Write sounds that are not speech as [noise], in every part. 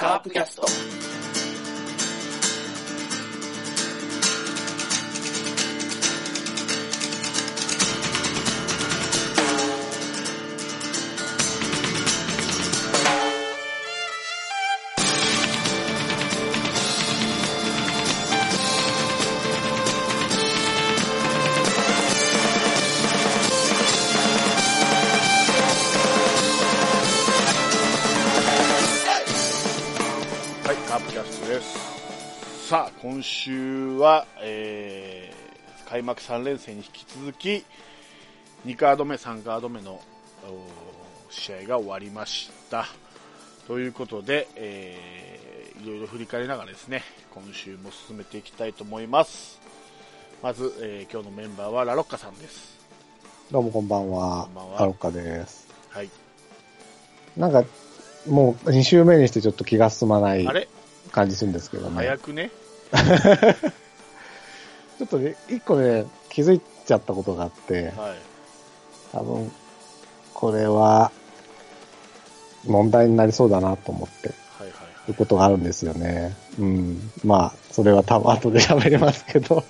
カープキャスト。開幕3連戦に引き続き、2カード目、3カード目のお試合が終わりました。ということで、えー、いろいろ振り返りながらですね、今週も進めていきたいと思います。まず、えー今日のメンバーはラロッカさんです。どうもこんばんは。こんばんはハロッカです。はい。なんか、もう2週目にしてちょっと気が進まない感じするんですけどね。早くね？[laughs] ちょっとね、一個ね、気づいちゃったことがあって、はい。多分、これは、問題になりそうだなと思って、はいはいいうことがあるんですよね。うん。まあ、それは多分後で喋りますけど。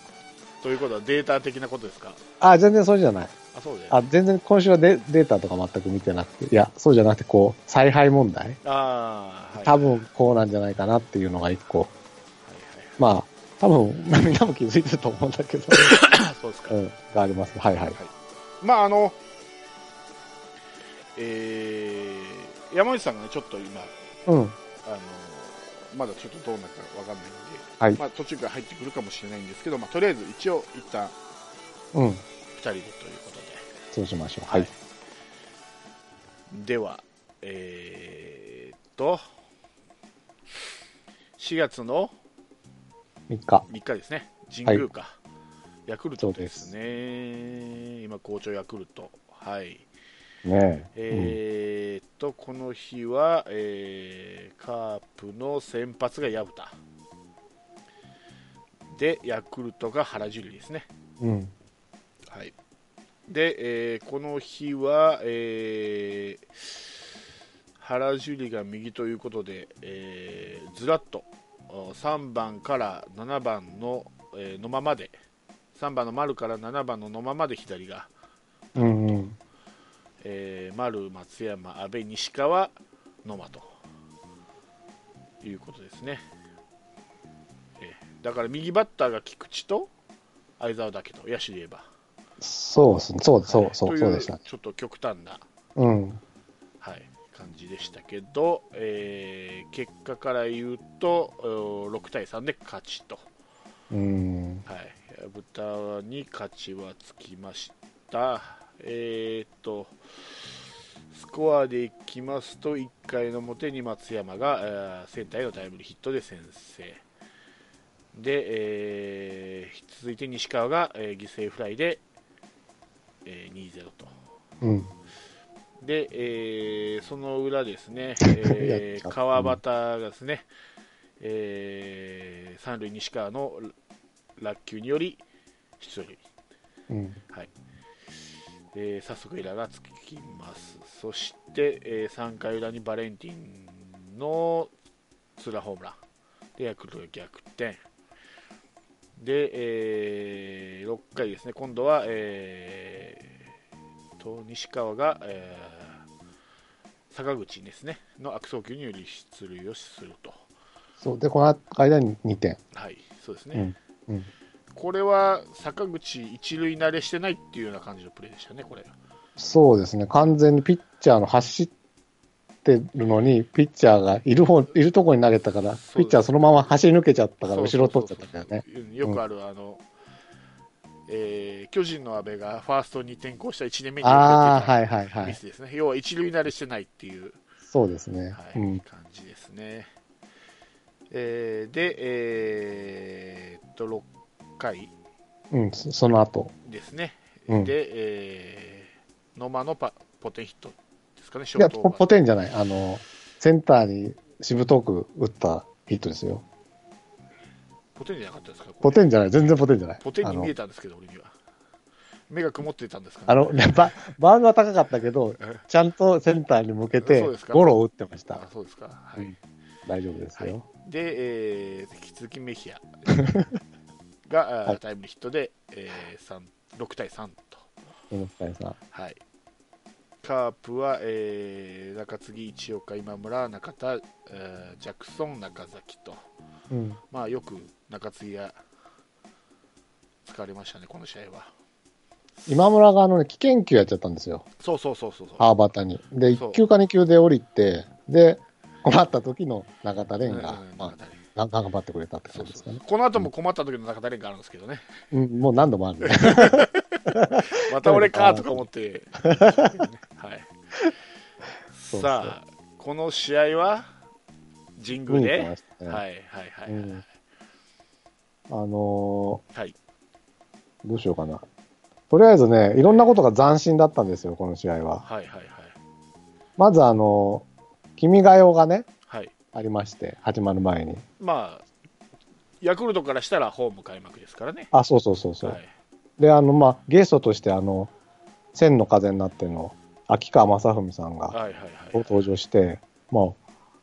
ということはデータ的なことですか？あ、全然そうじゃない。あ、そうで。あ、全然今週はデデータとか全く見てなくて、いや、そうじゃなくて、こう、采配問題あーはい。多分こうなんじゃないかなっていうのが一個。はいまあ、多分みんなも気づいてると思うんだけど、はい。そうですか。うん、があります。はいはい。まああの、えー、山内さんがね、ちょっと今、うん。あの、まだちょっとどうなるかわかんないんで、はいまあ途中から入ってくるかもしれないんですけど、まあとりあえず一応一旦うん。二人でということそうしましょう。はい。で。では、えーっと、4月の3日。3日ですね、神宮か。ヤクルトですすね。今、好調ヤクルト。はい。ねえ。えーっと、この日は、えーカープの先発が薮田。で、ヤクルトが原樹里ですね。うん。うん。はい。で、えーこの日は、えー原樹里が右ということで、えーずらっとお3番から7番の、えー野間まで、3番の丸から7番の野間まで左が、うんうん。えー丸、松山、阿部、西川、野間ということですね。えーだから右バッターが菊池と相澤だけと、野手で言えば。そうですね。そうそうそう、そうでしたね。ちょっと極端な、うん。はい、感じでしたけど、えー結果から言うとお6対3で勝ちと、うん。はい、豚に勝ちはつきました。えーっとスコアでいきますと1回の表に松山が、えーセンターへのタイムリーヒットで先制で、えー続いて西川が、えー犠牲フライで、えー2-0とうん。で、えーその裏ですね、[laughs] えー川端がですね、えー三塁西川の落球により出塁、うん。はい。えー早速エラーがつきます、そして、え3回裏にバレンティンのツーランホームラン。でヤクルトが逆転。で、え6回ですね、今度は、えーと西川が、えー坂口ですねの悪送球により出塁をすると、そう。で、この間に2点。はい、そうですね、うん。うん。これは坂口、一塁慣れしてないっていうような感じのプレーでしたね、これ。そうですね。完全にピッチャーの走ってるのに、ピッチャーがいる方、いるとこに投げたから、すピッチャーそのまま走り抜けちゃったから、後ろ取っちゃったんだよね。うんよくある、あの、えー巨人の阿部がファーストに転向した1年目にあはいはいはい。ミスですね、要は一塁慣れしてないっていう、そうですね。はいうん。感じですね。えーで、えーっと、6回うん、そその後。ですね、うんで、えー野間のパポテンヒットですかね、シいや、ポョートオーバーポテンじゃない。あの、センターにしぶとく打ったヒットですよ。ポテンじゃなかったですか、ポテンじゃない。全然ポテンじゃない。ポテンに見えた。たんですけど、俺には。目が曇ってたんですか？ね。あの、ね、ババウンドは高かったけど、ちゃんとセンターに向けてゴロを打ってましたあ。そうですか。はい。うん大丈夫ですよ。で、えー、引き続きメヒア [laughs] が、はいタイムリーヒットで、えー、3 6対3と。猪木さん。はい。カープは、えー、中継ぎ、一岡、今村、中田、えージャクソン、中崎と。うん。まあ、よく中継ぎが使われましたね、この試合は。今村があのね、危険球やっちゃったんですよ。そうそうそうそうに。で、そう1球か2球で降りて、で、困った時の中田蓮が、頑張ってくれたって感じですかね。この後も困った時の中田蓮があるんですけどね。うん、もう何度もあるね。[laughs] また俺かとか思って。[laughs] はい。さあ、この試合は神宮で、見に行きましたね。はいはいはい、うんあのはい。ーどうしようかな。とりあえずね、いろんなことが斬新だったんですよ、この試合は。はいはいはい。まずあのー、君が代がね、はい。ありまして、始まる前に。まあ、ヤクルトからしたらホーム開幕ですからね。あ、そうそうそうそう。はい。で、あの、まあ、ゲストとして、あの、千の風になっての、秋川雅史さんがはいはいはい。登場して、まあ、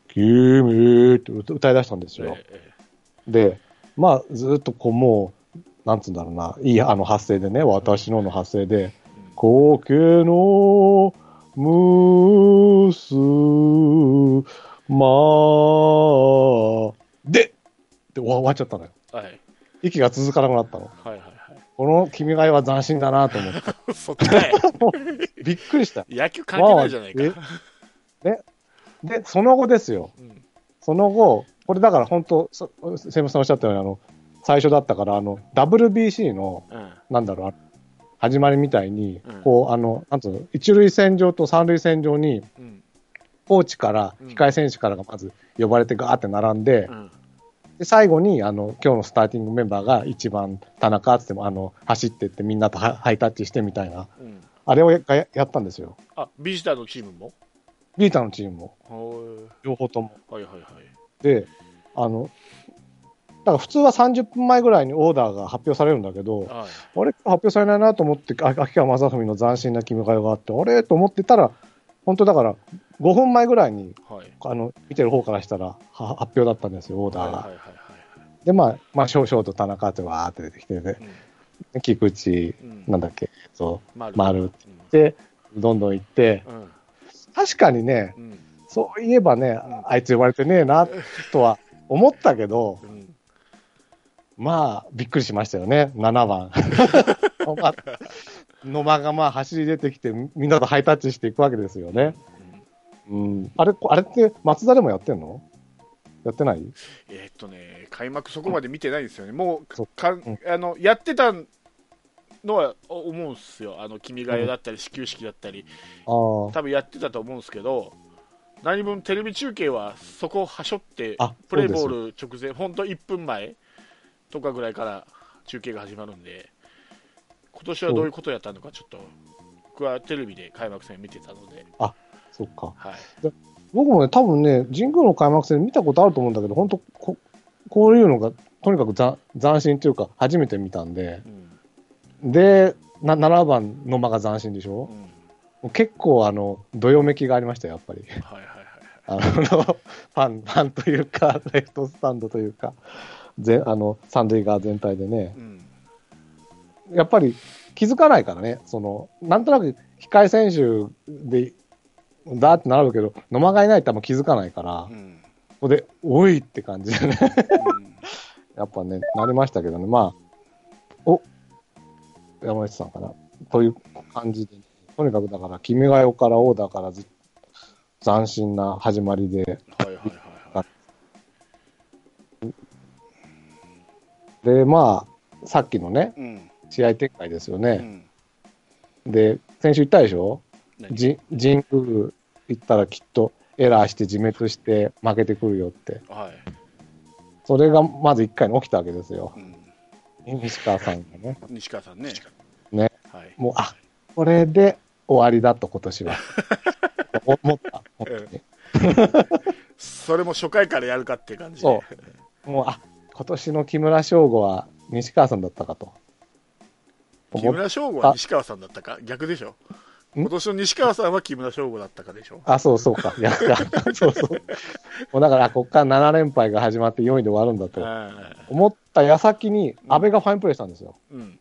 君って歌歌い出したんですよ。えで、まあ、ずっとこう、もう、なんつうんだろうな、いいあの発声でね、私のの発声で、えうん苔のむすまでって終わっちゃったのよ。はい息が続かなくなったの。はいはいこの君が代は斬新だなと思って。はい。そっちかい。[laughs] びっくりした。野球関係ないじゃないか。で、その後ですよ。うんその後、これだから本当、そセムさんおっしゃったように、あの、最初だったから、あの、WBC の、うん。なんだろう、あ始まりみたいにうん、こう、あの、なんつうの、一塁線上と三塁線上に、うん。コーチから、うん。控え選手からがまず呼ばれてガーって並んでう、ん。で最後に、あの、今日のスターティングメンバーが一番田中っつっても、あの、走ってってみんなとハハイタッチしてみたいな、うん。あれをやややったんですよ。あビジターのチームも？ビータのチームも、は両方とも。いはいはいで、あの、だから普通は30分前ぐらいにオーダーが発表されるんだけど、はい。あれ発表されないなと思って、あ秋川雅史の斬新な君が代があって、あれと思ってたら、本当だから、5分前ぐらいに、はい。あの、見てる方からしたら、は発表だったんですよ、オーダーが。で、まあ、まあ、少々と田中ってわーって出てきてね、菊池、うん。なんだっけ、そ丸。丸うん。う、で、どんどん行って、うん。確かにね、うんそういえばね、うんあいつ呼ばれてねえな、とは思ったけど、うん。まあ、びっくりしましたよね、7番。[laughs] 野間がまあ走り出てきて、みんなとハイタッチしていくわけですよね。うん、あれ、こあれって松田でもやってんの？やってない？えーっとね開幕そこまで見てないんですよね。もうか。んあのやってたのは思うんですよ。あの君が代だったり始球式だったり。ああ、多分やってたと思うんですけど何分テレビ中継はそこをはしょってあプレーボール直前本当1分前とかぐらいから中継が始まるんで今年はどういうことやったのかちょっと僕はテレビで開幕戦見てたので、そっか。はい、僕もね、多分ね、神宮の開幕戦見たことあると思うんだけど、本当こ、こういうのが、とにかくざ斬新というか、初めて見たんで、うん。で、な7番の間が斬新でしょ？うん結構、あの、どよめきがありましたよ、やっぱり。はいはいはいあの、ファン、ファンというか、レフトスタンドというか、ぜあの、三塁側全体でね、うんやっぱり気づかないからね、その、なんとなく控え選手で、だーって並ぶけど、野間がいないと多分気づかないから、うん。ここで、おいって感じでね、うん。やっぱね、なりましたけどね、まあ、お山内さんかな、という感じで、とにかくだから、君が代からオーダーからず斬新な始まりで、はいはいはいはい。で、まあ、さっきのね、うん。試合展開ですようね。ん。で、先週言ったでしょ？何？じ神宮行ったらきっとエラーして自滅して負けてくるよって。はい。それがまず1回に起きたわけですよ。うん。西川さんがね。西川さんね。ね。はい。もう、あ、これで終わりだと今年は。[laughs] 思った。本当にそれも初回からやるかっていう感じ。でそう。もう、あ、今年の木村翔吾は西川さんだったかと。木村翔吾は西川さんだったか？逆でしょ。ん？今年の西川さんは木村翔吾だったかでしょ。あ、そうそうか。いや、そうそう。もうだから、こっから7連敗が始まって4位で終わるんだとは思った矢先に、安倍がファインプレーしたんですよ。いうん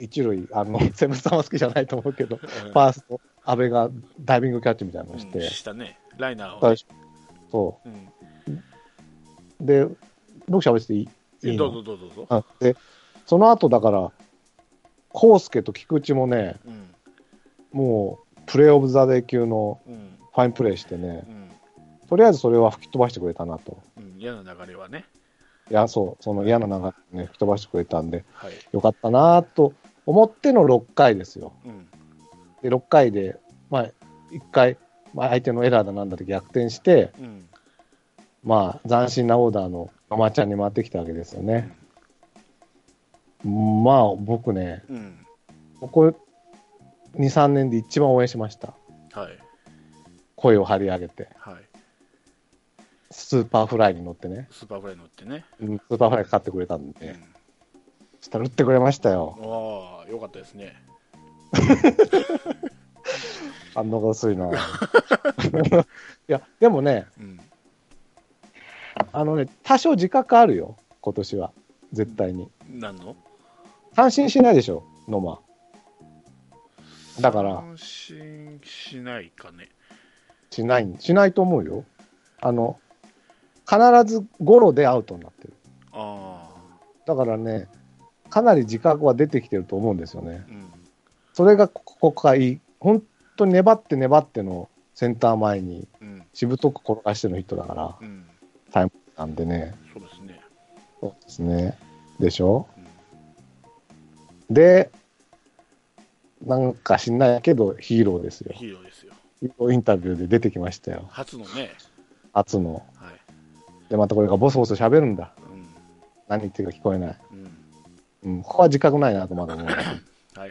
一塁、あの、セブンさんは好きじゃないと思うけど、うん。ファースト、安倍がダイビングキャッチみたいなのをしうん。て、したねライナーをそう。で、僕喋ってていいいいどうのぞどうぞどうぞあで、その後だから、康介と菊池もね、うん。もう、プレーオブザデー級のうん。ファインプレーしてねう、ん。とりあえずそれは吹き飛ばしてくれたなと。うん。嫌な流れはねいや、そう、その嫌な流れね、吹き飛ばしてくれたん。で、はいよかったなと思っての6回ですよ。うん。で、6回で、まあ、1回、まあ、相手のエラーだなんだって逆転して、うん。まあ、斬新なオーダーのママちゃんに回ってきたわけですよね。まあ、僕ね、うん。ここ2、3年で一番応援しました。はい。声を張り上げて、はい。 Superfly に乗ってね、 Superfly 乗ってね。うん Superfly かかってくれたんうん。で、そしたら打ってくれましたよ。ああよかったですね反応が薄いな。[laughs] いや、でもね、うんあのね、多少自覚あるよ、今年は。絶対に。何の？三振しないでしょ、野間。だから三振しないかねしない、しないと思うよ。あの、必ずゴロでアウトになってる。あだからね、かなり自覚は出てきてると思うんですよね。あうんそれがここがいい。本当に粘って粘ってのセンター前にうんしぶとく転がしてのヒットだから、うんなんでね。そうですねそうですね。でしょ？うんで、なんか知んないけどヒーローですよ。ヒーローですよヒーローインタビューで出てきましたよ。初のね初の。はいで、またこれがボソボソ喋るんだ。うん何言ってるか聞こえない。うんうん、ここは自覚ないなとまだ思う。はいはいはい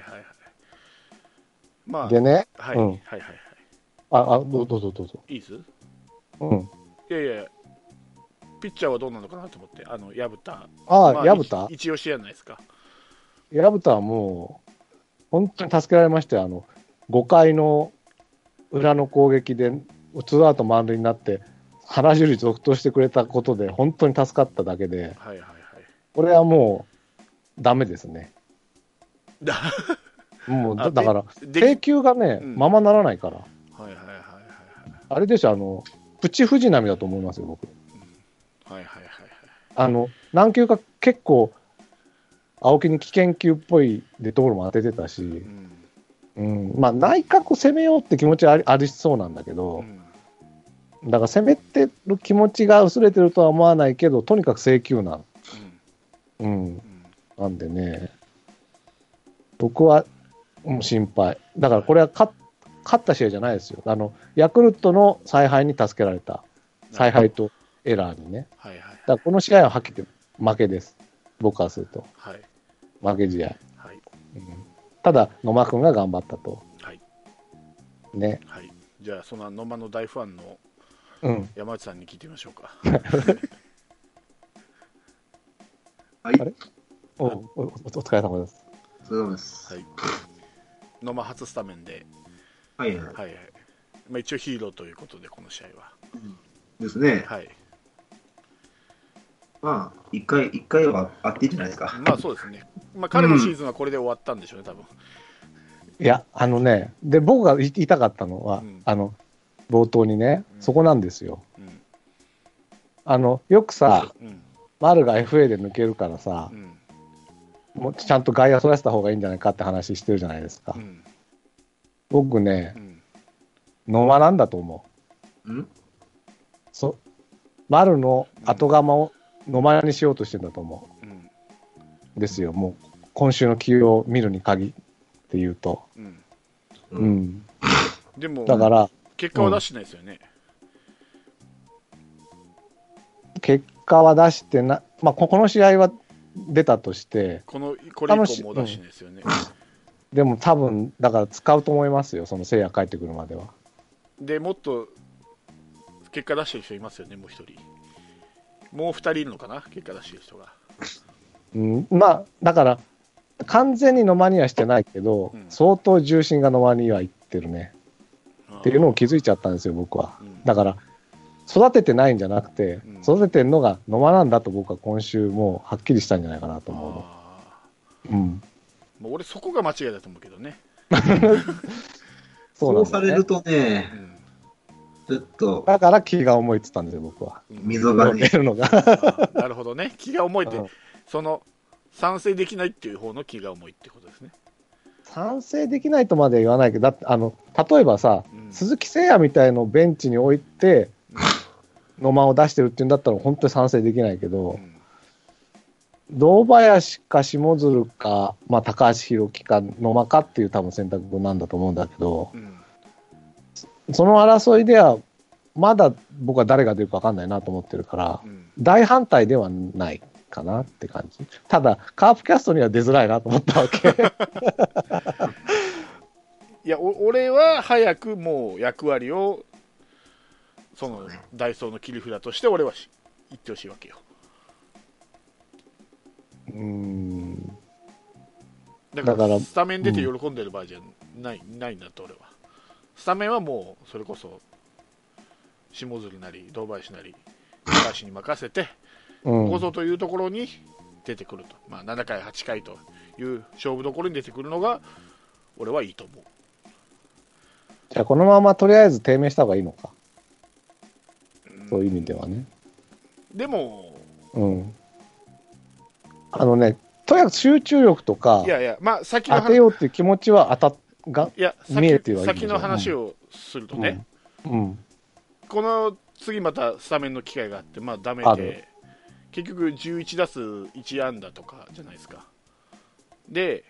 まあでね、はい、うんはいはいはいあ、あ、どうどうぞどうぞ。いいです？うん。いやいやピッチャーはどうなのかなと思ってあの薮田あ、まあ薮田一一押しじゃないですか薮田はもう、本当に助けられましたよ。あの、5回の裏の攻撃で、ツーアウト満塁になって、原樹里続投してくれたことで、本当に助かっただけで、はいはいはいこれはもう、ダメですね。だもう、だあだから、で請求がね、うんままならないから。はいはいはいはいあれでしょ、あの、プチ藤波だと思いますよ、僕。はいはいはいはいあの、何球か結構、青木に危険球っぽいデッドボールも当ててたし、うんうん、まあ、内角攻めようって気持ちはありありそうなんだけうど、んだから攻めてる気持ちが薄れてるとは思わないけど、とにかく請求なん。うん、うんなんでね、僕はもう心配。だからこれは勝勝った試合じゃないですよ。あの、ヤクルトの采配に助けられた。采配とエラーにね。はいはいだからこの試合ははっきり負けです。僕からすると。はい負け試合。はいうんただ、野間君が頑張ったと。はいね。はいじゃあその野間の大ファンのうん。山内さんに聞いてみましょうかはい、[laughs] おおおお疲れ様です。お疲れ様です。はい。野間初スタメンで。はい、はい、はいはい。まあ一応ヒーローということでこの試合は。ですね。はい。まあ、一回、一回はあっていいんじゃないですか。まあそうですね。まあ彼のシーズンはこれで終わったんでしょうね多分。いや、あのね、で、僕が言い言いたかったのは、うん。あの、冒頭にね、うん。そこなんですよ。うん。あの、よくさ、うん。丸が FA で抜けるからさう、んもうちゃんと外野そらせた方がいいんじゃないかって話してるじゃないですか。うん僕ねう、ん野間なんだと思う。うん？そ丸の後釜を野間にしようとしてんだと思うんうんですよ。もう、今週の起用を見るに限って言うと。うんう。うんん。でもだから、結果は出してないですよね結果は出してな、まあ、ここの試合は出たとして、このこれ以降も出しですよね。でも多分、だから使うと思いますよ、その聖夜帰ってくるまでは。でもっと結果出してる人いますよねもう一人。もう二人いるのかな結果出してる人が。うん、まあ、だから、完全に野間にはしてないけど、うん。相当重心が野間にはいってるね。っっていうのを気づいちゃったんですよ、僕は。うん。だから、育ててないんじゃなくてうん、育ててるのが野間なんだと僕は今週もうはっきりしたんじゃないかなと思ううん。ーもう俺そこが間違いだと思うけどね。[laughs] そうなんねされるとねう、んちょっと、だから気が重いって言ったんですよ、僕は。溝がね、出るのが。なるほどね。気が重いってうん、その、賛成できないっていう方の気が重いってことですね。賛成できないとまでは言わないけど、だって、あの、例えばさ、うん鈴木誠也みたいのをベンチに置いて、野間を出してるっていうんだったら本当に賛成できないけうど、ん堂林か下鶴か、まあ、高橋宏樹か野間かっていう多分選択なんだと思うんだけど、うんその争いでは、まだ僕は誰が出るか分かんないなと思ってるから、うん大反対ではないかなって感じ。ただ、カープキャストには出づらいなと思ったわけ。[laughs] いや、お俺は早くもう役割を、その、ダイソーの切り札として俺はし言ってほしいわけよ。うーん。だからスタメン出て喜んでる場合じゃない,、ないんだと俺はスタメンはもうそれこそ下鶴なり堂林なり高橋に任せてうんここぞというところに出てくると、まあ、7回8回という勝負どころに出てくるのが俺はいいと思うじゃあ、このままとりあえず低迷した方がいいのか。そういう意味ではね。でもうん。あのね、とにかく集中力とかい、やいやまあ先の当てようっていう気持ちは当たっが、いや見えてはいる先先の話をするとね、うん。この次またスタメンの機会があって、まあ、ダメあるで、結局11打数1安打とかじゃないですか。で、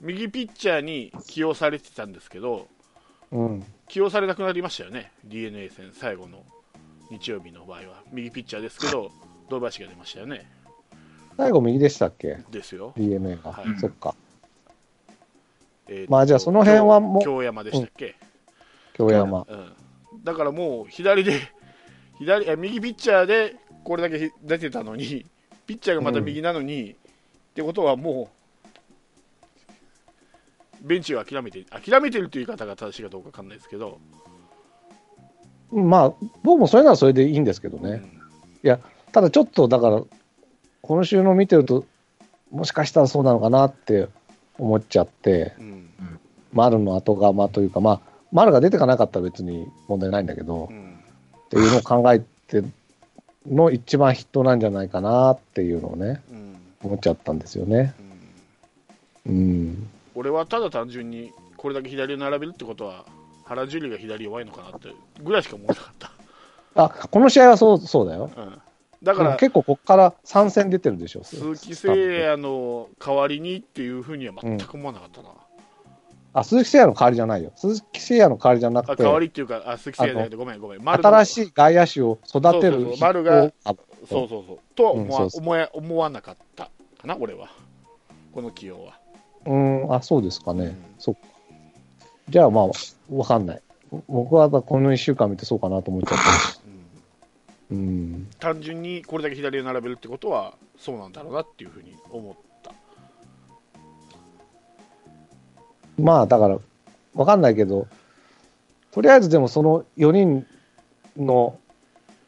右ピッチャーに起用されてたんですけど、うん。起用されなくなりましたよね、d n a 戦最後の日曜日の場合は。右ピッチャーですけど、堂林が出ましたよね。最後右でしたっけ？ですよ。?DNA が。はいそっか。えーとまあじゃあその辺はもう京山でしたっけ、京山。うん、だからもう左で左え右ピッチャーでこれだけ出てたのにピッチャーがまた右なのに、ってことはもうベンチを諦めて諦めてるという言い方が正しいかどうかわかんないですけど、まあ、僕もそれならそれでいいんですけどね。うんただちょっと、だから、今週の見てると、もしかしたらそうなのかなって思っちゃって、うん丸の後釜というか、まあ、丸が出てかなかったら別に問題ないんだけどう、んっていうのを考えての一番筆頭なんじゃないかなっていうのをね、うん思っちゃったんですよね。うんうん。俺はただ単純にこれだけ左を並べるってことは原樹里が左弱いのかなってぐらいしか思わなかった、あ、この試合はそうそうだよ。うん、だから結構ここから3戦出てるでしょ。鈴木誠也の代わりにっていうふうには全く思わなかったな、あ、鈴木誠也の代わりじゃないよ。鈴木誠也の代わりじゃなくて、あ代わりっていうかあ鈴木誠也じゃなくてごめんごめん。新しい外野手を育てそうそうるそう。丸がそうそうそう。とは思わ,、うんそう。そう思わなかったかな俺は。この起用は、うん、あ、そうですかね。うん。そっか。じゃあまあ、わかんない。僕はこの1週間見てそうかなと思っちゃった。[laughs] うんうん。単純にこれだけ左を並べるってことはそうなんだろうなっていうふうに思ったまあ、だから、わかんないけど、とりあえずでもその4人の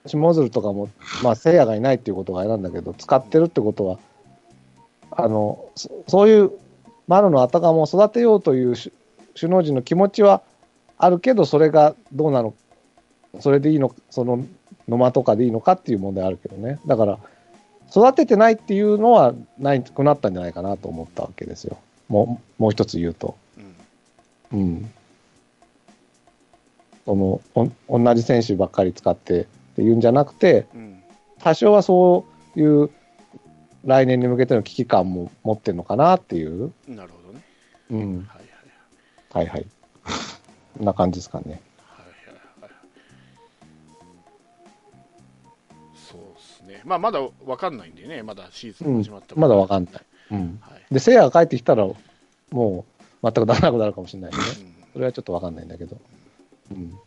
下鶴とかも、まあ、聖夜がいないっていうことがあれなんだけど、使ってるってことは、あの、そそういう丸の頭を育てようという首首脳陣の気持ちはあるけど、それがどうなの、それでいいの、その野間とかでいいのかっていう問題あるけどね。だから、育ててないっていうのはないくなったんじゃないかなと思ったわけですよ。もう、もう一つ言うと。うんうん。その、お同じ選手ばっかり使ってっていうんじゃなくて、うん多少はそういう来年に向けての危機感も持ってるのかなっていう。なるほどねうん。はいはいはいな感じですかね。はいはいはいそうですねまあまだわかんないんでねまだシーズン始まったばまだわんかんない。うん。はいで、せいやが帰ってきたら、もう全く出さなくなるかもしれないね。うんそれはちょっとわかんないんだけど。うん。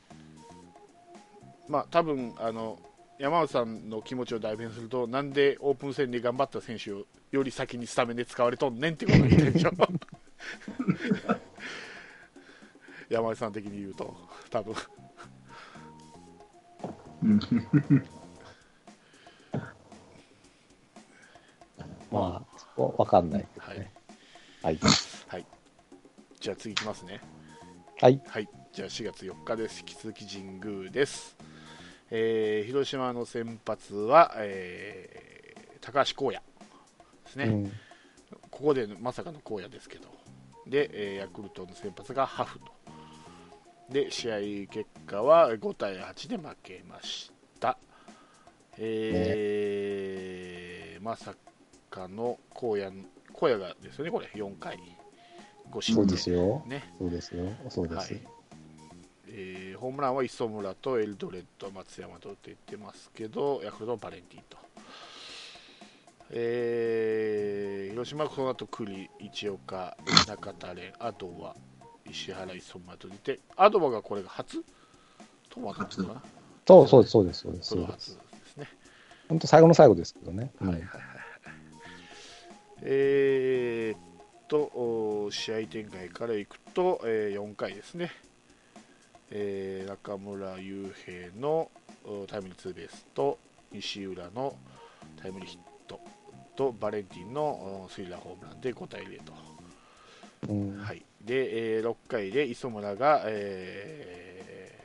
まあ多分あの山内さんの気持ちを代弁すると、なんでオープン戦で頑張った選手をより先にスタメンで使われとんねんってことを言でしょ。[laughs] 山内さん的に言うと、多分うん [laughs] まあ、そこわかんないけどはいね。はい。はい。じゃあ次いきますね。はい。はい。じゃあ4月4日です。引き続き神宮です。えー広島の先発は、えー高橋光也ですね。うんここでまさかの荒野ですけど、で、えーヤクルトの先発がハフと、で試合結果は5対8で負けました、えーまさかの荒野荒野がですよね、これ、4回、5失そう点ですよ。ねそうですよ。そうです。はいえーホームランは磯村とエルドレッド、松山と打っていってますけど、ヤクルトのバレンティンと。えー広島はこの後栗、市岡、中田蓮、アドバ、石原、磯村と出て、アドバがこれが初？と分かったのかな？そうそうです、そうです、そうです。そうです初ですね。本当最後の最後ですけどね。うんはいはいはいはい。えーっと、お試合展開からいくと、え4回ですね、えー中村悠平のおタイムリーツーベースと西浦のタイムリーヒットとバレンティンのおスリーランホームランで5対0と、うんはいでえー6回で磯村が、え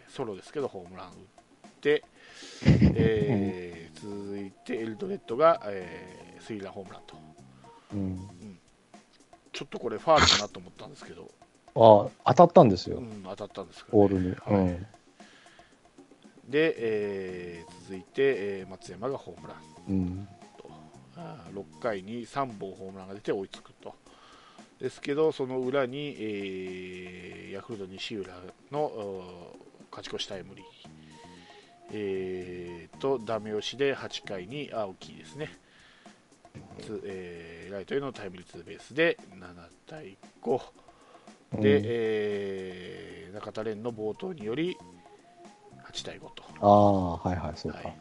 ーソロですけどホームラン打って、[laughs] えー続いてエルドレッドが、えースリーランホームランと。うん。ちょっとこれファールかなと思ったんですけど、あ当たったんですよ、うん、当たったんですけど、ね、ボールに。はい。うん。で、えー続いて、えー松山がホームラン。うん。と。あー6回に3本ホームランが出て追いつくとですけどその裏に、えーヤクルト西浦のお勝ち越しタイムリー、えーとダメ押しで8回に青木ですね、つえーライトへのタイムリーツーベースで7対5で、うん。えー中田蓮の暴投により8対5と。ああ、はいはい、そうか。はい。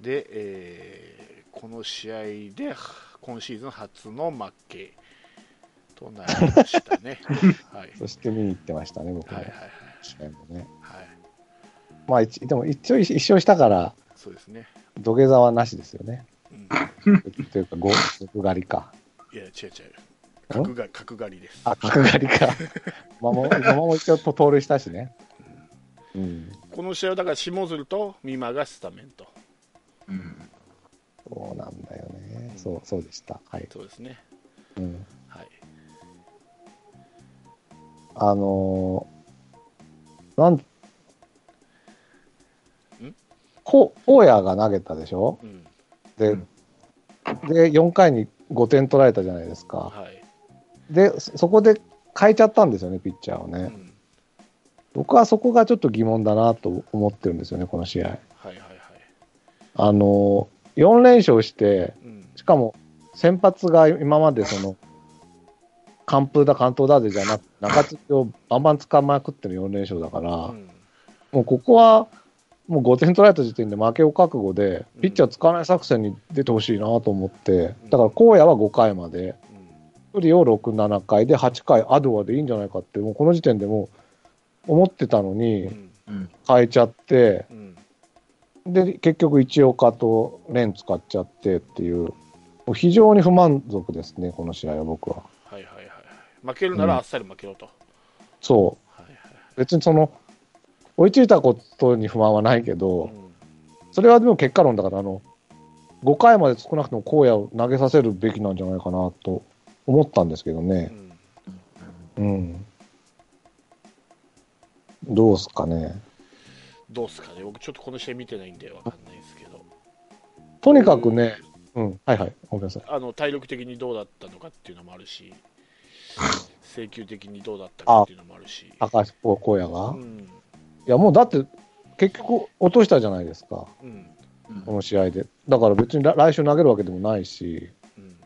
で、えーこの試合で今シーズン初の負けとなりましたね。[laughs] はい、そして見に行ってましたね、僕もはいはい。はい試合もね。はい、まあ、一でも一応一勝したから、そうですね。土下座はなしですよね。うん、というか、ゴ角刈りか。いや、違う違う。角が角刈りです。あ、角刈りか。[laughs] まあ、もう、今も一応盗塁したしね。うん。この試合はだから下鶴と美馬がスタメンと。うんそうなんだよね。そう、そうでした。はい。そうですね。あのー、なん、こう、荒野が投げたでしょ？うん。で、うんで、4回に5点取られたじゃないですか。はい。で、そそこで変えちゃったんですよね、ピッチャーをね。うん。僕はそこがちょっと疑問だなと思ってるんですよね、この試合。はいはいはい。あのー、4連勝して、うん。しかも先発が今までその、完封だ、関東だでじゃなく中継ぎをバンバン捕まくってる4連勝だから、うん。もうここは、もう5点取られた時点で負けを覚悟で、ピッチャー使わない作戦に出てほしいなと思って、だから荒野は5回まで、うん。不利を6、7回で8回、アドアでいいんじゃないかって、もうこの時点でもう思ってたのうに、変えちゃって、うん。で、結局、一岡とレン使っちゃってっていう、もう非常に不満足ですね、この試合は僕は。負けるならあっさり負けろと。そう。はいはい。別にその、追いついたことに不満はないけうど、んそれはでも結果論だから、あの、5回まで少なくとも荒野を投げさせるべきなんじゃないかなと思ったんですけどうね。んうん。どうすかね。どうすかね、僕ちょっとこの試合見てないんでわかんないですけど、とにかくね、うん、はいはい、ごめんなさい。あの体力的にどうだったのかっていうのもあるし、制球的にどうだったかっていうのもあるし、高橋荒野が？いうんや、もうだって、結局落としたじゃないですか、うんこの試合で。だから別に来来週投げるわけでもないし、うん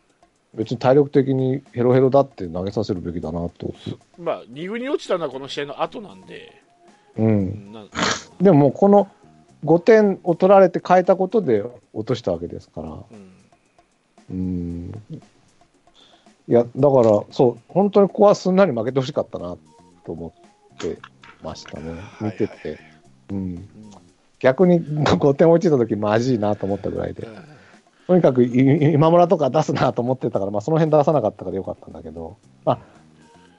別に体力的にヘロヘロだって投げさせるべきだなと。まあ、2軍に落ちたのはこの試合の後なんで、う。うんんなでももうこの5点を取られて変えたことで落としたわけですから。うんうん。いや、だから、そう、本当にここはすんなり負けてほしかったなと思ってましたね。見てはいはいて。うん。逆に5点落ちた時マジいなと思ったぐらいで。とにかくい今村とか出すなと思ってたから、まあ、その辺出さなかったからよかったんだけど、まあ、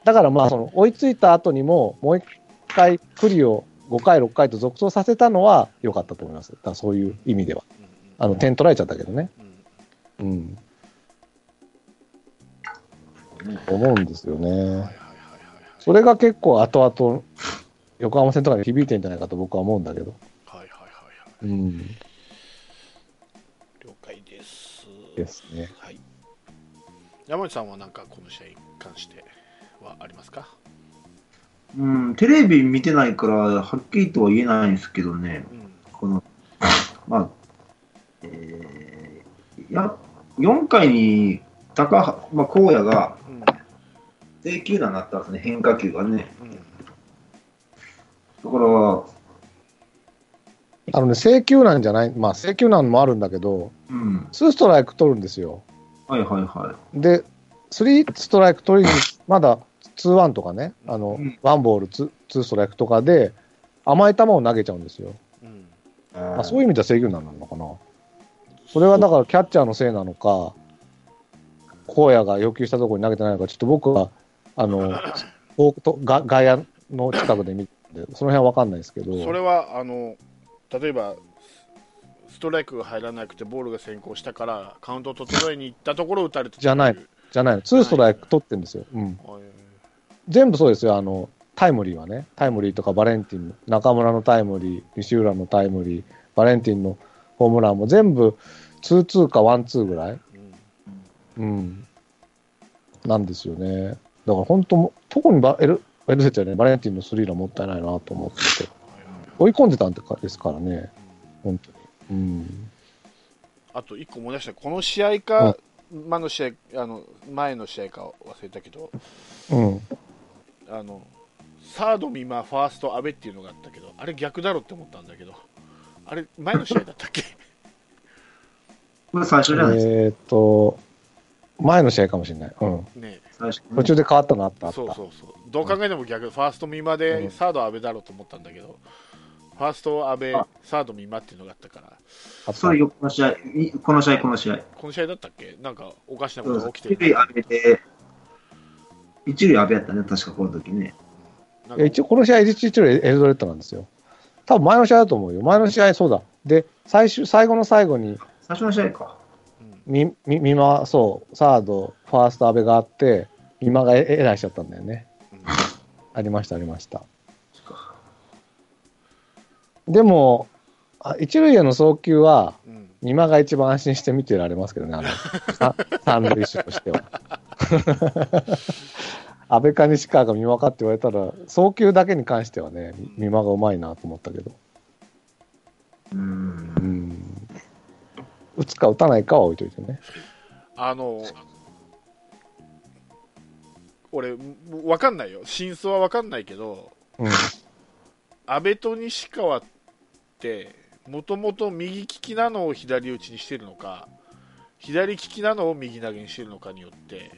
だからまあその追いついた後にも、もう一回、クリを5回、6回と続走させたのは良かったと思います、だそういう意味では。うんあの点取られちゃったけどね。うんうん。思うんですよね。それが結構後々、横浜戦とかに響いてんじゃないかと僕は思うんだけど。はいはいはいはいうん。了解ですですね。はい山内さんはなんかこの試合に関してはありますか？うん、テレビ見てないから、はっきりとは言えないんですけどね、うんこの、まあ、えー、や、4回に高は、まあ、荒野がうん低球団になったんですね、変化球がね。うんだから、あのね、制球なんじゃない、まあ制球なんもあるんだけど、うん、2ストライク取るんですよ。はいはいはで、3ストライク取りに、まだ2ワンとかね、あのうん、ワンボール2、2ストライクとかで、甘い球を投げちゃうんですよ。うんい。まあ、そういう意味では制球なんなのかな。それはだからキャッチャーのせいなのか、荒野が要求したところに投げてないのか、ちょっと僕は、あの、[laughs] とが外野の近くで見て、その辺は分かんないですけど、それはあの例えばストライクが入らなくてボールが先行したからカウントを整えに行ったところを打たれたじゃない。じゃない。の、2ストライク取ってるんですよ。うん。はい。全部そうですよ、あの、タイムリーはね、タイムリーとかバレンティン、中村のタイムリー、西浦のタイムリー、バレンティンのホームランも全部、2-2か1-2ぐらい、うんうん、なんですよね。だから本当も、特にバエル、エルセチはね、バレンティンのスリーランもったいないなと思ってて、追い込んでたんでかですからね、本当に。うん。あと1個思い出したこの試合か、前の試合あの前の試合か忘れたけどうん。あのサードミマファースト阿部っていうのがあったけどあれ逆だろって思ったんだけどあれ前の試合だったっけ？[laughs] 最初じゃないですか。えっ、と、前の試合かもしれない。うん。ね途中で変わったのあったあった。そうそうそうどう考えても逆ファーストミマでうんサード阿部だろうと思ったんだけどファースト阿部あサードミマっていうのがあったからそれよ、この試合、いこの試合、この試合。この試合だったっけ？なんかおかしなことが起きてる一塁上げて、一塁阿部やったね、確かこの時ね。一応この試合、1一塁エルドレッドなんですよ。多分前の試合だと思うよ。前の試合、そうだ。で、最終、最後の最後に、最初の試合か。うんみ、み、みま、そう、サード、ファースト、阿部があって、みまがエエラーしちゃったんだよね。うんありました、ありました。でも、あ一塁への送球は、うんみまが一番安心して見てられますけどね、あの、さ [laughs] 三塁手としては。[laughs] 安倍か西川が見まかって言われたら、送球だけに関してはね、みまがうまいなと思ったけど。う。うんん。打つか打たないかは置いといてね。あの俺わかんないよ真相はわかんないけどうん。阿部と西川ってもともと右利きなのを左打ちにしてるのか左利きなのを右投げにしてるのかによって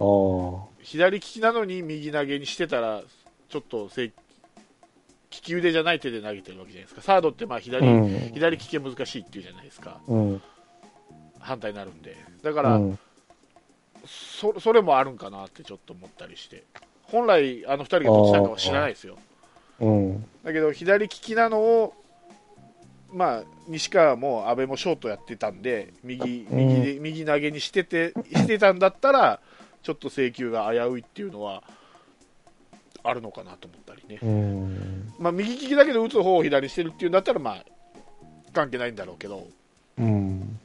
ああ。左利きなのに右投げにしてたらちょっとせ利き腕じゃない手で投げてるわけじゃないですかサードってまあ左,、うん。左利きは難しいっていうじゃないですかうん。反対になるんでだから、うん。そそれもあるんかなってちょっと思ったりして本来あの2人がどっちなのかは知らないですようん。だけど左利きなのをまあ西川も阿部もショートやってたんで右右で右投げにしててしてたんだったらちょっと制球が危ういっていうのはあるのかなと思ったりね、うん。まあ、右利きだけど打つ方を左にしてるっていうんだったらまあ関係ないんだろうけど、うん。うん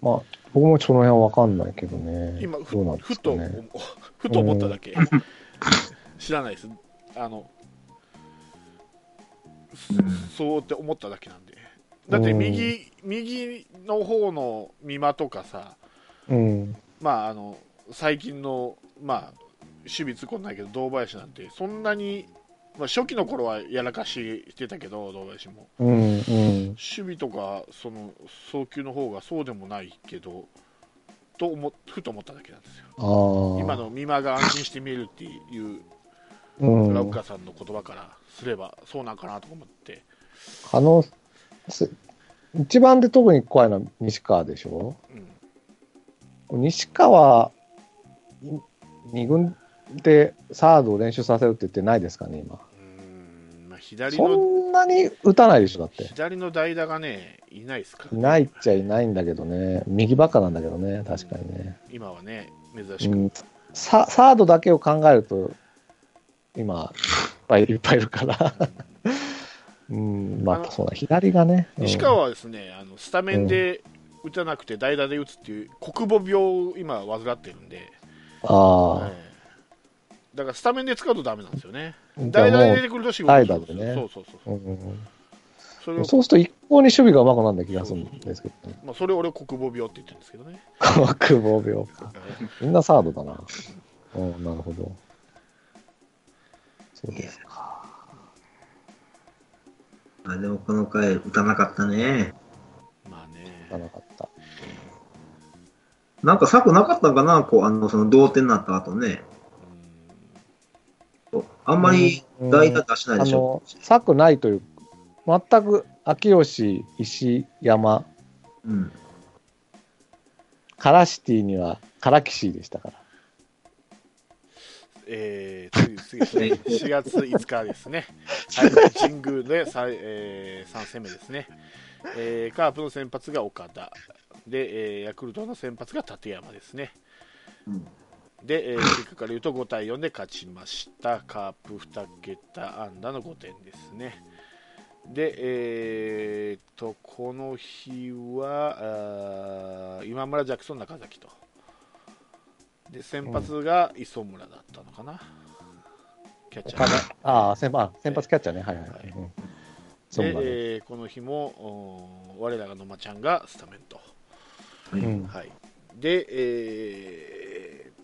まあ、僕もその辺はわかんないけどね。今ふどうなんでふと。ふと思っただけ知らないですあのそうって思っただけなんでだって右右の方の美馬とかさうん。まああの最近のまあ守備つこんないけど堂林なんてそんなにまあ、初期の頃はやらかししてたけど、堂林も。うん、うん。守備とかその送球の方がそうでもないけど、と思ふと思っただけなんですよ。今の美馬が安心して見えるっていう、うん、村岡さんの言葉からすれば、そうなんかなと思って、可能せ一番で特に怖いのは西川でしょ？うん、西川、い二軍でサードを練習させるって言ってないですかね、今。うーんまあ、左そのんなに打たないでしょ、だって。左の代打がね、いないですから、いないっちゃいないんだけどね。右ばっかなんだけどね、確かにね。今はね、珍しく。うん、ササードだけを考えると、今、いっぱいいっぱいいるから。うん、[laughs] まあ、そうだ、左がね。うん西川はですね、あのスタメンで打たなくて代打で打つっていう国母病を今患ってるんで、あええだからスタメンで使うとダメなんですよね。代打でも出てくると仕事代打でねそうそうそうそうう。んうんそれそうすると一向に守備がうまくなるんだ気がするんですけどね。まあ、それを俺国母病って言ってるんですけどね。久保病か。みんなサードだな。うん、なるほど。そうですか。あでもこの回打たなかったね。まあねな。なかった。なんか策なかったんかな、こう、あの、その同点になった後ね。あんまり代打出しないあでしょの。、策ないという、全く秋吉、石山、うん。カラシティにはカラキシーでしたから。えー、次、次、4月5日ですね。はい、神宮で 3,、えー、3戦目ですね。えーカープの先発が岡田。で、えーヤクルトの先発が立山ですね。うんで、えー結果から言うと5対4で勝ちました。カープ2桁安打の5点ですね。で、えー、と、この日は、あー今村ジャクソン中崎と。で、先発が磯村だったのかな。キャッチャー岡田ああ、先発、あ先発キャッチャーね。はいはいはい。で。えーこの日もお我らが野間ちゃんがスタメンと、うんはい、で、えー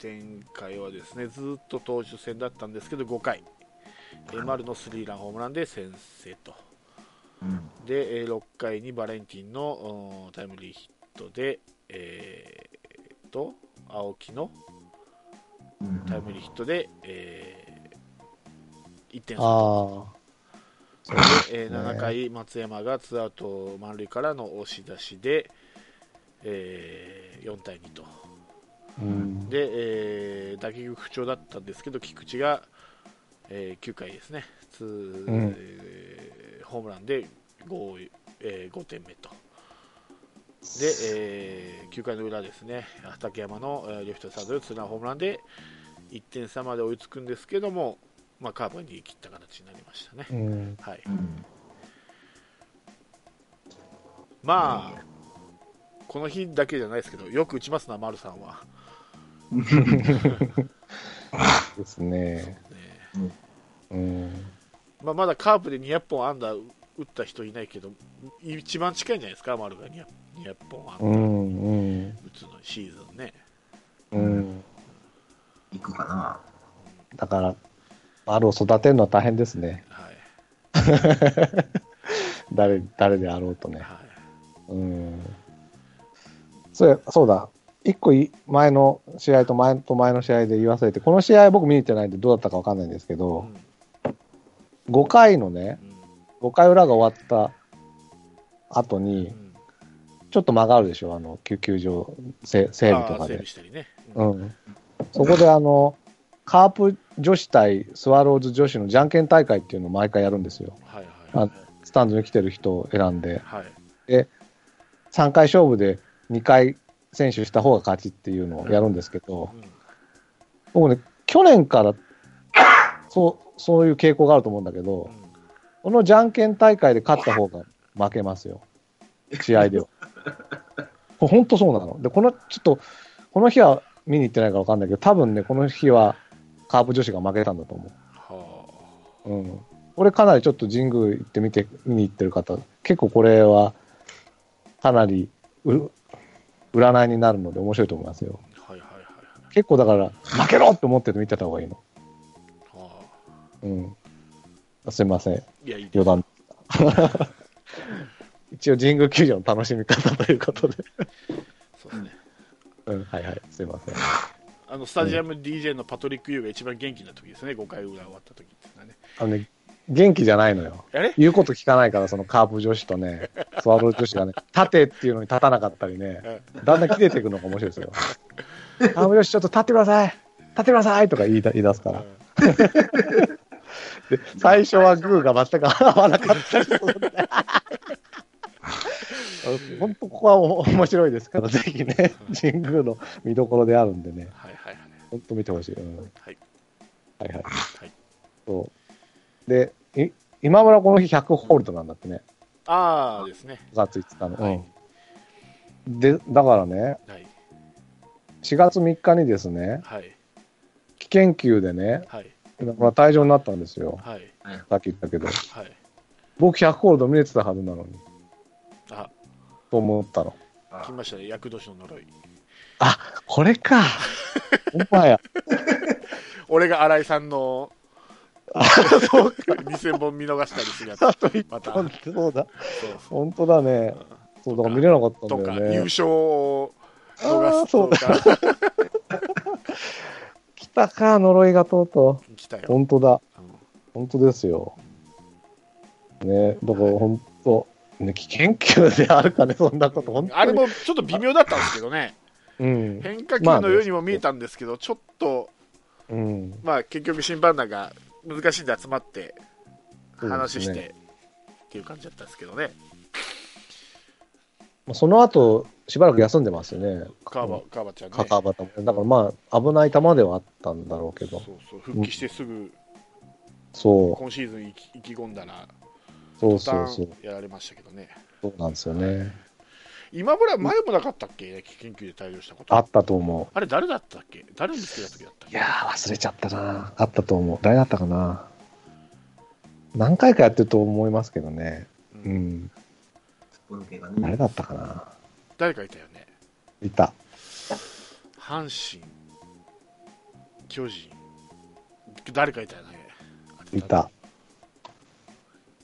展開はですねずっと投手戦だったんですけど5回、えー丸のスリーランホームランで先制と。うん。で、えー6回にバレンティンのおタイムリーヒットで、えーと青木のうん。タイムリーヒットで、え1点差ああ。それで、えー7回、松山がツーアウト満塁からの押し出しで、えー4対2と、うん。で、えー打撃不調だったんですけど、菊池が、え9回ですね、ツーんえーホームランで 5,、え5点目と。で、え9回の裏ですね、畠山のえーレフトサードでツーランホームランで1点差まで追いつくんですけども、まあ、カープが逃げ切った形になりましたね。うん。はい、うんまあ、この日だけじゃないですけど、よく打ちますな、丸さんは。ですね。ねうん。まあ、まだカープで200本安打打った人いないけど、一番近いんじゃないですか、丸が 200, 200本安打うん。うん。打つのシーズンね。うん。行くかな。だから、丸を育てるのは大変ですね。はい [laughs] 誰、誰であろうとね。はうん。そうやそうだ。一個い前の試合と前と前の試合で言わせて、この試合僕見に行ってないんでどうだったかわかんないんですけいどう、ん5回のね、うん5回裏が終わった後にう、んちょっと間があるでしょ、あの、救急場、せ整備とかで。ううんん。そこであの、カープ女子対スワローズ女子のじゃんけん大会っていうのを毎回やるんですよ。はいはいはいスタンドに来てる人を選んで、はい。3回勝負で2回選手した方が勝ちっていうのをやるんですけど、うん僕ね、去年からそうそういう傾向があると思うんだけど、うんこのじゃんけん大会で勝った方が負けますよ、試合では。[laughs] 本当そうなの。で、この、ちょっと、この日は見に行ってないから分かんないけど、多分ね、この日はカープ女子が負けたんだと思はう。うん。俺かなりちょっと神宮行ってみて、見に行ってる方、結構これは、かなりう、占いになるので面白いと思いますよ。あはいはいはいはい結構だから、負けろって思ってて見てた方がいいの。はうん。すみません。いや、いい余談。[laughs] 一応、神宮球場の楽しみ方ということで。そうですね。うん、はいはい。すみません。あのスタジアム DJ のパトリック・ユーが一番元気な時ですね、5回裏終わった時っていうのはね。あのね、元気じゃないのよ。言うこと聞かないから、そのカープ女子とね、[laughs] スワローズ女子がね、立てっていうのに立たなかったりね、だんだん切れていくのが面白いですよ。カープ女子ちょっと立ってください立ってくださいとか言いだ言い出すから。で、最初はグーが全く合わなかったりするんで [laughs] 本当ここはお面白いですから、ぜひね、神宮の見どころであるんでね、はいはいはい。本当見てほしい。うんはい。はいはい。はい、そう。で、い今村この日100ホールドなんだってね、ああですね。5月5日の。はいうん。で、だからね、はい。4月3日にですね、はい。危険球でね、はい。退場になったんですよ。はい。さっき言ったけど。はい。僕100ホールド見れてたはずなのに、あ、と思ったの。来ましたね。厄年の呪い。これか。[laughs] ほんまや。俺が新井さんの。2000本見逃したりするやつ。あと1また。本そうだ。本当だね。そう、だから見れなかったとか、んだよね。優勝をあ逃すーそうだとか、[laughs] 来たか、呪いがとうとう。来たよ。本当だ。うん本当ですよ。ね、だから本当、ね、危険球であるかね、そんなこと。あれもちょっと微妙だったんですけどね、うん。変化球のようにも見えたんですけど、ちょっと、うん。まあ、結局、審判団が難しいんで集まって、話して、そうですっていう感じだったんですけどね、まあその後、しばらく休んでますよね。川場川場ちゃんね、カカバ。だからまあ、危ない球ではあったんだろうけど。そうそう復帰してすぐ、そう、今シーズン意気込んだら、そう途そうそう端。やられましたけどね、そうなんですよね。今村、前もなかったっけ、危険球で対応したこと。あったと思あれ、誰だったっけ？誰見つけた時だった。いけ？やー、忘れちゃったな。あったと思う。誰だったかな？何回かやってると思いますけどね。ううん誰ね。だったかな？誰かいたよね、いた。阪神、巨人、誰かいたよね、いた。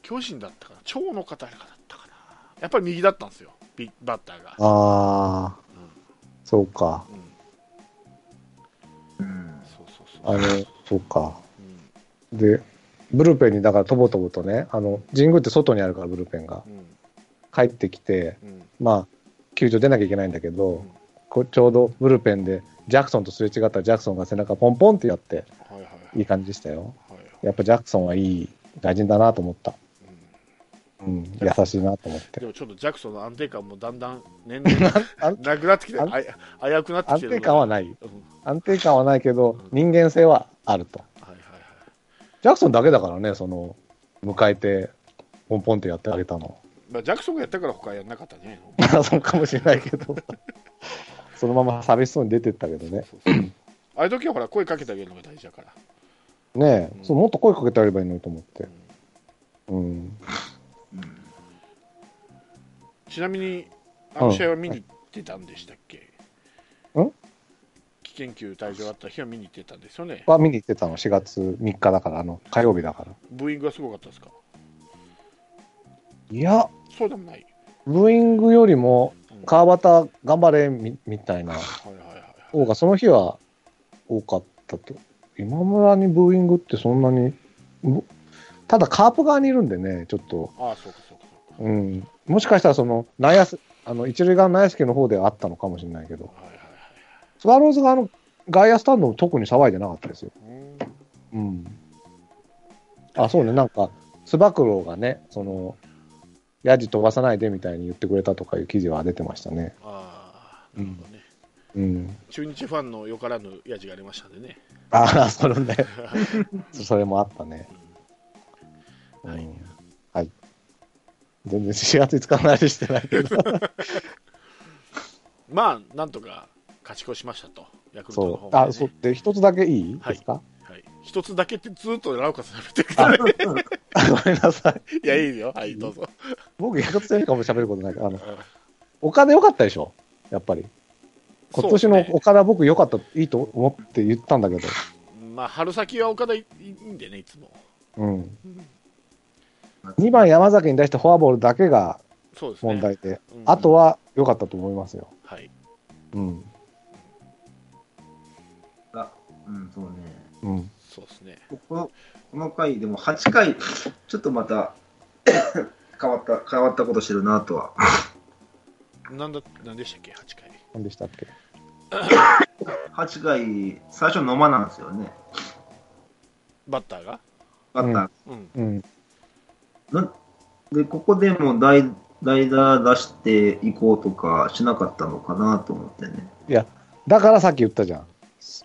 巨人だったかな、長野か誰かだったかな、やっぱり右だったんですよ、ビバッターが。あー、うんそうか。うん、うん。そうそうそう。あの、そうか。うんで、ブルペンにだからとぼとぼとね、あの、神宮って外にあるからブルペンが。うん帰ってきて、うんまあ、球場出なきゃいけないんだけど、うんこちょうどブルペンでジャクソンとすれ違ったらジャクソンが背中ポンポンってやって、はいはい感じでしたよ。やっぱジャクソンはいい外人だなと思った。うんうん、優しいなと思ってで。もちょっとジャクソンの安定感もだんだん年々 [laughs] 安なくなってきて、安あや危うくなってき安てる定感はない。うん安定感はないけど、人間性はあると。はいはいはいジャクソンだけだからね、その、迎えて、ポンポンってやってあげたの。まあ、ジャクソンがやったから他やんなかったね。[laughs] そうかもしれないけど、[laughs] そのまま寂しそうに出てったけどね。そうそうああいう時はほら声かけてあげるのが大事だから。ねえ、うんそうもっと声かけてあればいいのにと思って。うん。うんちなみに、あの試合は見に行ってたんでしたっけ？うん？危険球退場あった日は見に行ってたんですよね。は見に行ってたの、4月3日だから、あの、火曜日だから。ブーイングはすごかったですか？いや、そうでもない。ブーイングよりもうん、川端頑張れみみたいな。方が、その日は多かったと。今村にブーイングってそんなに、ぶただカープ側にいるんでね、ちょっと、ああ、そうかそうん、もしかしたらその内野すあの一塁側の内野席の方ではあったのかもしれないけど、はいはいはい。スワローズ側の外野スタンドも特に騒いでなかったですよ。うんうん。あ、そうね、なんか、つば九郎がね、その、ヤジ飛ばさないでみたいに言ってくれたとかいう記事は出てましたね。ああ、なるほどね。うん。中日ファンのよからぬやじがありましたんでね。ああ、それね、[laughs] それもあったね。うんはいはい。全然4月5日の話してないけど。[laughs] まあ、なんとか勝ち越しましたと、ヤクルトのそう。方が、ね。あ、そう。で、一つだけいいはいですか、はい、一つだけってずっとラオカさん喋ってるけどね。ごめんなさい。いや、いいよ。はい、どうぞ。僕、ヤクルト戦かも喋ることないから、あの、岡田良かったでしょ？やっぱり。今年の岡田僕良かった、いいと思って言ったんだけど。まあ、春先は岡田いいいんでね、いつも。うん。うん2番山崎に対してフォアボールだけがそうですね。問題で、うんあとは良かったと思いますよ。はい。うん。あうん、そうね。うん。そうですね。こここの回、でも8回、ちょっとまた [coughs] 変わった、変わったことしてるなとは。なんだ、なんでしたっけ、8回。何でしたっけ？[coughs] 8回、最初野間なんですよね。バッターが？バッター。うん。うん。なで、ここでも代代打出していこうとかしなかったのかなと思ってね。だからさっき言ったじゃん。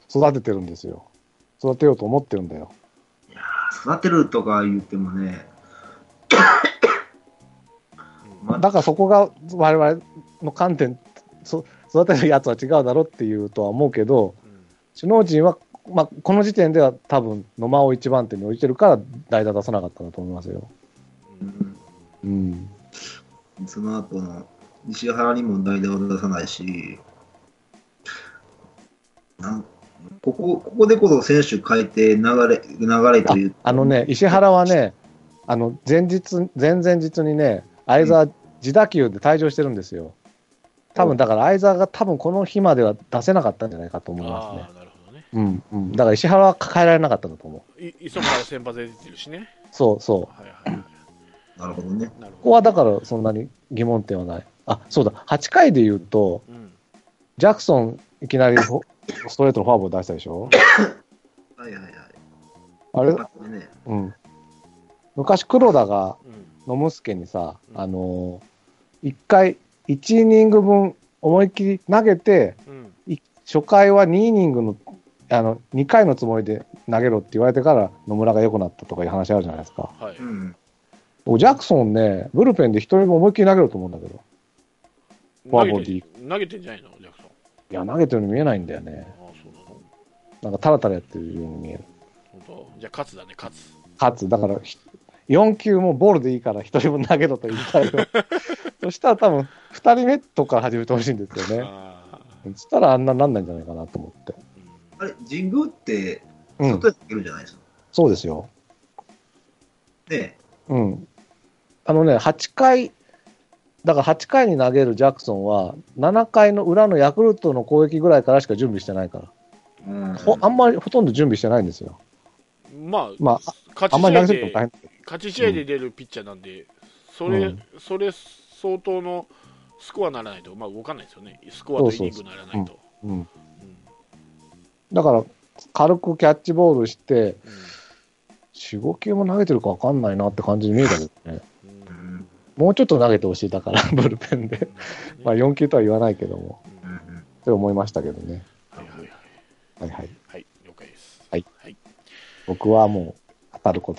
育ててるんですよ。育てようと思ってるんだよ。育てるとか言ってもね、[coughs] まだからそこが我々の観点、そ育てるやつは違うだろっていうとは思うけど、うん首脳陣は、まあ、この時点では多分野間を一番手に置いてるから代打出さなかったんだと思いますよ。うん。うん、その後の石原にも代打を出さないし、なんここここでこそ選手変えて流れ流れというあのね、石原はね、あの前日、前々日にね、相沢、自打球で退場してるんですよ。多分だから相沢が多分この日までは出せなかったんじゃないかと思いますね。なるほどね。うん、うん。だから石原は抱えられなかったんだと思う。い磯村が先発で出てるしね。そうそう。はいはいはい。なるほどね。ここはだからそんなに疑問点はない。あ、そうだ、8回で言うと、ど。うん。ジャクソンいきなりストレートのフォアボール出したでしょ？はいはいはい。あれ、ね、うん。昔黒田がうん。野村助にさ、うんあのー、1回、1イニング分思いっきり投げて、うん。い初回は2イニングの、あの、2回のつもりで投げろって言われてから野村が良くなったとかいう話あるじゃないですか。はい。うん、僕ジャクソンね、ブルペンで一人も思いっきり投げろと思うんだけど。フォアボールでいい投げてんじゃないの？ジャクソン。いや、投げてるように見えないんだよね。ああ、そうなの？なんかタラタラやってるように見える。本当？じゃあ、勝つだね、勝つ。かつ、だから、ひ4球もボールでいいから一人分投げろと言いたいよ。[laughs] そしたら多分、2人目とか始めてほしいんですよね。そしたらあんななんないんじゃないかなと思って。あれ、神宮ってうん外、で投げるじゃないですか。そうですよ。で、うん。あのね、8回、だから8回に投げるジャクソンは、7回の裏のヤクルトの攻撃ぐらいからしか準備してないから。うん、ほあんまりほとんど準備してないんですよ。まあ、まあ、勝あんまり投げち試合で。勝ち試合で出るピッチャーなんで、それ、うんそれ相当のスコアならないと、まあ、動かないですよね、スコアとイニングならないと。だから、軽くキャッチボールして、うん4、5球も投げてるか分かんないなって感じに見えたけどね。もうちょっと投げてほしい、だから、[laughs] ブルペンで。まあ、4球とは言わないけども、うんうんって思いましたけどね。はいはいはい。はいはい。はい、了解です。はいはい。僕はもう、語ること